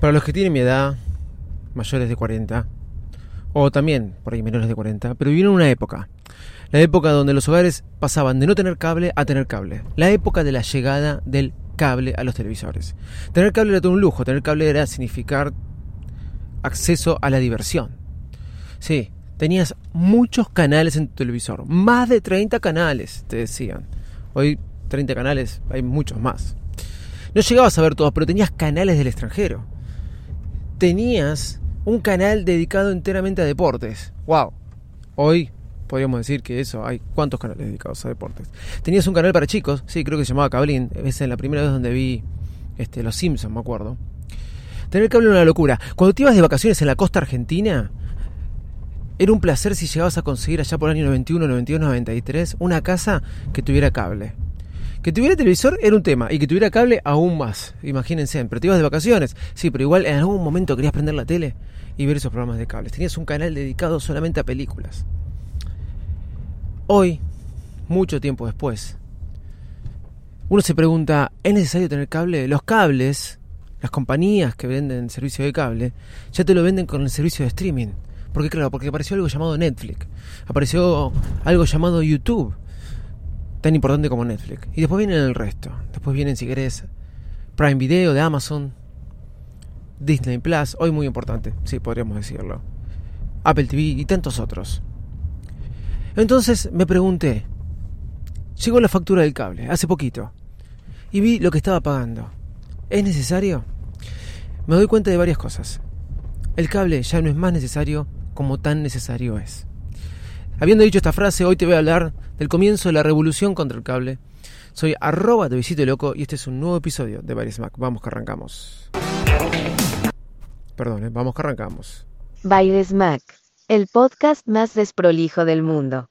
Para los que tienen mi edad, mayores de 40, o también por ahí menores de 40, pero vivieron una época. La época donde los hogares pasaban de no tener cable a tener cable. La época de la llegada del cable a los televisores. Tener cable era todo un lujo, tener cable era significar acceso a la diversión. Sí, tenías muchos canales en tu televisor, más de 30 canales, te decían. Hoy 30 canales, hay muchos más. No llegabas a ver todos, pero tenías canales del extranjero. Tenías un canal dedicado enteramente a deportes. ¡Wow! Hoy podríamos decir que eso, hay cuántos canales dedicados a deportes. Tenías un canal para chicos, sí, creo que se llamaba Cablín, es la primera vez donde vi este, Los Simpsons, me acuerdo. Tener cable era una locura. Cuando te ibas de vacaciones en la costa argentina, era un placer si llegabas a conseguir allá por el año 91, 92, 93 una casa que tuviera cable. Que tuviera televisor era un tema y que tuviera cable aún más. Imagínense, pero te ibas de vacaciones. Sí, pero igual en algún momento querías prender la tele y ver esos programas de cables. Tenías un canal dedicado solamente a películas. Hoy, mucho tiempo después, uno se pregunta, ¿es necesario tener cable? Los cables, las compañías que venden servicio de cable, ya te lo venden con el servicio de streaming. Porque claro, porque apareció algo llamado Netflix, apareció algo llamado YouTube tan importante como Netflix. Y después vienen el resto. Después vienen, si querés, Prime Video de Amazon, Disney Plus, hoy muy importante, sí, podríamos decirlo. Apple TV y tantos otros. Entonces me pregunté, llegó la factura del cable, hace poquito, y vi lo que estaba pagando. ¿Es necesario? Me doy cuenta de varias cosas. El cable ya no es más necesario como tan necesario es. Habiendo dicho esta frase, hoy te voy a hablar del comienzo de la revolución contra el cable. Soy arroba de Visito Loco y este es un nuevo episodio de Baires Mac. Vamos que arrancamos. Perdón, ¿eh? vamos que arrancamos. Baires Mac, el podcast más desprolijo del mundo.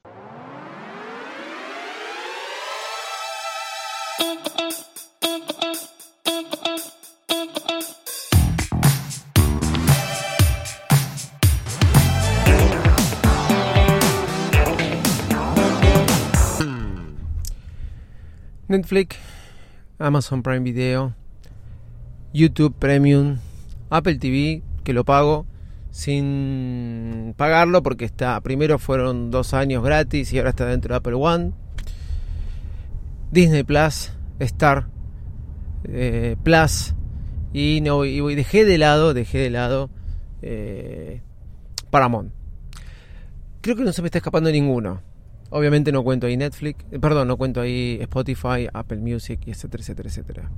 Netflix, Amazon Prime Video, YouTube Premium, Apple TV, que lo pago sin pagarlo porque está primero fueron dos años gratis y ahora está dentro de Apple One. Disney Plus, Star eh, Plus y no y dejé de lado, dejé de lado eh, Paramount. Creo que no se me está escapando ninguno. Obviamente no cuento ahí Netflix, eh, perdón, no cuento ahí Spotify, Apple Music, etcétera, etcétera, etcétera.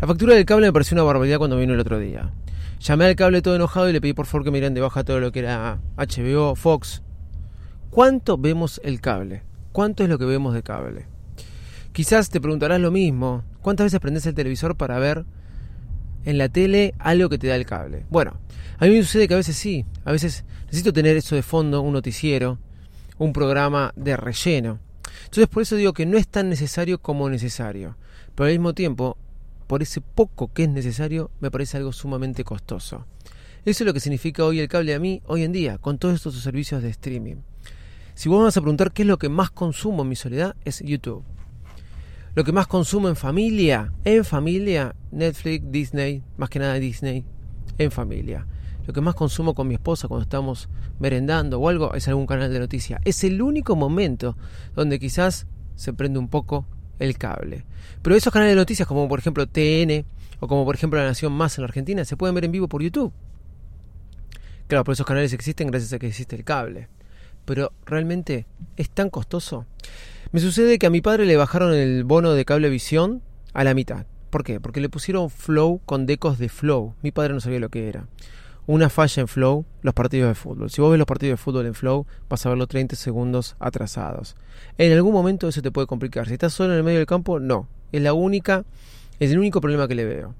La factura del cable me pareció una barbaridad cuando vino el otro día. Llamé al cable todo enojado y le pedí por favor que miren de baja todo lo que era HBO, Fox. ¿Cuánto vemos el cable? ¿Cuánto es lo que vemos de cable? Quizás te preguntarás lo mismo. ¿Cuántas veces prendes el televisor para ver en la tele algo que te da el cable? Bueno, a mí me sucede que a veces sí. A veces necesito tener eso de fondo, un noticiero un programa de relleno. Entonces por eso digo que no es tan necesario como necesario, pero al mismo tiempo, por ese poco que es necesario, me parece algo sumamente costoso. Eso es lo que significa hoy el cable a mí, hoy en día, con todos estos servicios de streaming. Si vos me vas a preguntar qué es lo que más consumo en mi soledad, es YouTube. Lo que más consumo en familia, en familia, Netflix, Disney, más que nada Disney, en familia. Lo que más consumo con mi esposa cuando estamos merendando o algo es algún canal de noticias. Es el único momento donde quizás se prende un poco el cable. Pero esos canales de noticias como por ejemplo TN o como por ejemplo La Nación Más en la Argentina se pueden ver en vivo por YouTube. Claro, por esos canales existen gracias a que existe el cable. Pero realmente es tan costoso. Me sucede que a mi padre le bajaron el bono de cablevisión a la mitad. ¿Por qué? Porque le pusieron Flow con decos de Flow. Mi padre no sabía lo que era una falla en Flow los partidos de fútbol. Si vos ves los partidos de fútbol en Flow, vas a verlo 30 segundos atrasados. En algún momento eso te puede complicar. Si estás solo en el medio del campo, no. Es la única, es el único problema que le veo.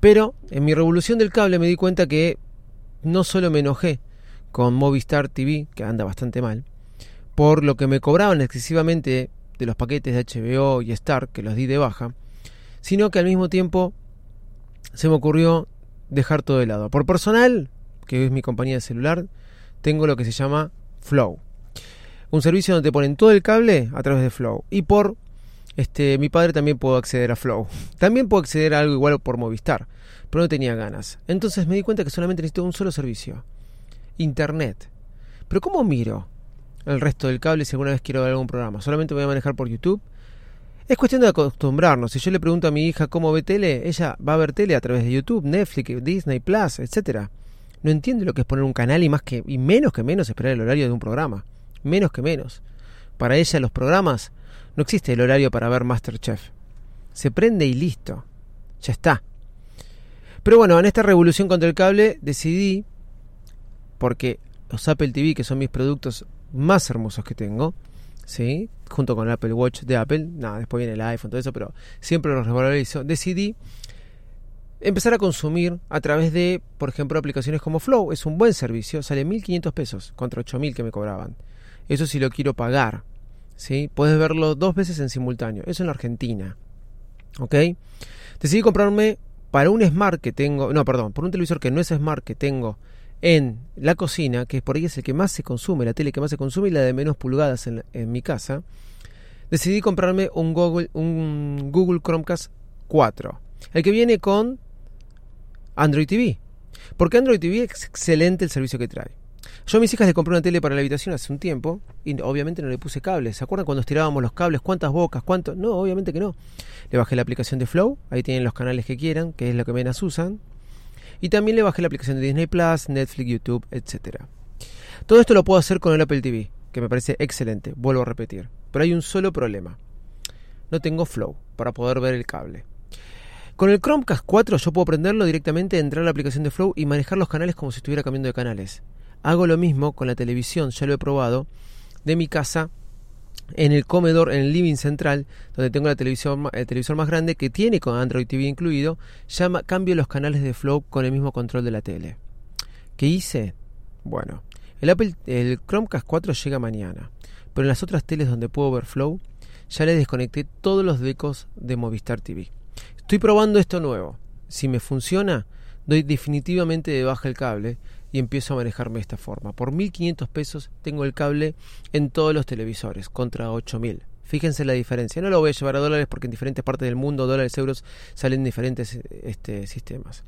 Pero en mi revolución del cable me di cuenta que no solo me enojé con Movistar TV, que anda bastante mal, por lo que me cobraban excesivamente de los paquetes de HBO y Star, que los di de baja, sino que al mismo tiempo se me ocurrió dejar todo de lado. Por personal, que es mi compañía de celular, tengo lo que se llama Flow. Un servicio donde te ponen todo el cable a través de Flow. Y por este, mi padre también pudo acceder a Flow. También puedo acceder a algo igual por Movistar, pero no tenía ganas. Entonces me di cuenta que solamente necesito un solo servicio. Internet. Pero ¿cómo miro el resto del cable si alguna vez quiero ver algún programa? ¿Solamente voy a manejar por YouTube? Es cuestión de acostumbrarnos. Si yo le pregunto a mi hija cómo ve tele, ella va a ver tele a través de YouTube, Netflix, Disney Plus, etcétera. No entiende lo que es poner un canal y más que y menos que menos esperar el horario de un programa. Menos que menos. Para ella los programas no existe el horario para ver Masterchef. Se prende y listo. Ya está. Pero bueno, en esta revolución contra el cable decidí, porque los Apple TV, que son mis productos más hermosos que tengo, ¿sí? Junto con el Apple Watch de Apple, nada, después viene el iPhone, todo eso, pero siempre los revalorizo, decidí empezar a consumir a través de, por ejemplo, aplicaciones como Flow. Es un buen servicio, sale 1.500 pesos contra 8.000 que me cobraban. Eso si lo quiero pagar. ¿sí? Puedes verlo dos veces en simultáneo. Eso en la Argentina. ¿Ok? Decidí comprarme para un Smart que tengo, no, perdón, por un televisor que no es Smart que tengo en la cocina, que por ahí es el que más se consume, la tele que más se consume y la de menos pulgadas en, mi casa, decidí comprarme un Google, un Google Chromecast 4. El que viene con Android TV. Porque Android TV es excelente el servicio que trae. Yo a mis hijas le compré una tele para la habitación hace un tiempo y obviamente no le puse cables. ¿Se acuerdan cuando estirábamos los cables? ¿Cuántas bocas? ¿Cuánto? No, obviamente que no. Le bajé la aplicación de Flow, ahí tienen los canales que quieran, que es lo que menos usan. Y también le bajé la aplicación de Disney Plus, Netflix, YouTube, etc. Todo esto lo puedo hacer con el Apple TV, que me parece excelente, vuelvo a repetir. Pero hay un solo problema. No tengo Flow para poder ver el cable. Con el Chromecast 4 yo puedo prenderlo directamente, entrar a la aplicación de Flow y manejar los canales como si estuviera cambiando de canales. Hago lo mismo con la televisión, ya lo he probado, de mi casa en el comedor, en el living central, donde tengo la televisión, el televisor más grande que tiene con Android TV incluido, llama, cambio los canales de Flow con el mismo control de la tele. ¿Qué hice? Bueno, el, Apple, el Chromecast 4 llega mañana, pero en las otras teles donde puedo ver Flow, ya le desconecté todos los decos de Movistar TV. Estoy probando esto nuevo. Si me funciona, doy definitivamente de baja el cable y empiezo a manejarme de esta forma. Por 1.500 pesos tengo el cable en todos los televisores, contra 8.000. Fíjense la diferencia. No lo voy a llevar a dólares porque en diferentes partes del mundo, dólares, euros, salen diferentes este, sistemas.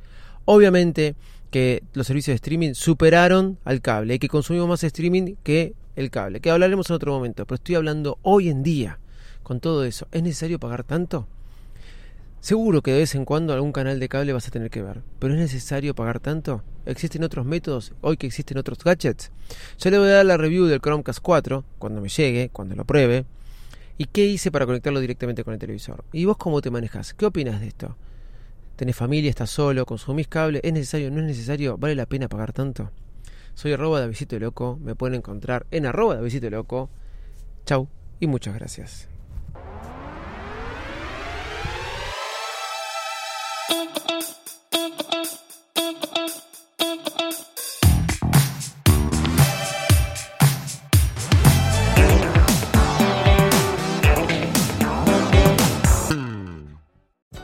Obviamente que los servicios de streaming superaron al cable y que consumimos más streaming que el cable, que hablaremos en otro momento, pero estoy hablando hoy en día con todo eso. ¿Es necesario pagar tanto? Seguro que de vez en cuando algún canal de cable vas a tener que ver, pero ¿es necesario pagar tanto? ¿Existen otros métodos hoy que existen otros gadgets? Yo le voy a dar la review del Chromecast 4 cuando me llegue, cuando lo pruebe, y qué hice para conectarlo directamente con el televisor. ¿Y vos cómo te manejas? ¿Qué opinas de esto? ¿Tenés familia? ¿Estás solo? ¿Consumís cable? ¿Es necesario? ¿No es necesario? ¿Vale la pena pagar tanto? Soy arroba de Visito Loco, me pueden encontrar en arroba de Visito Loco. Chau y muchas gracias.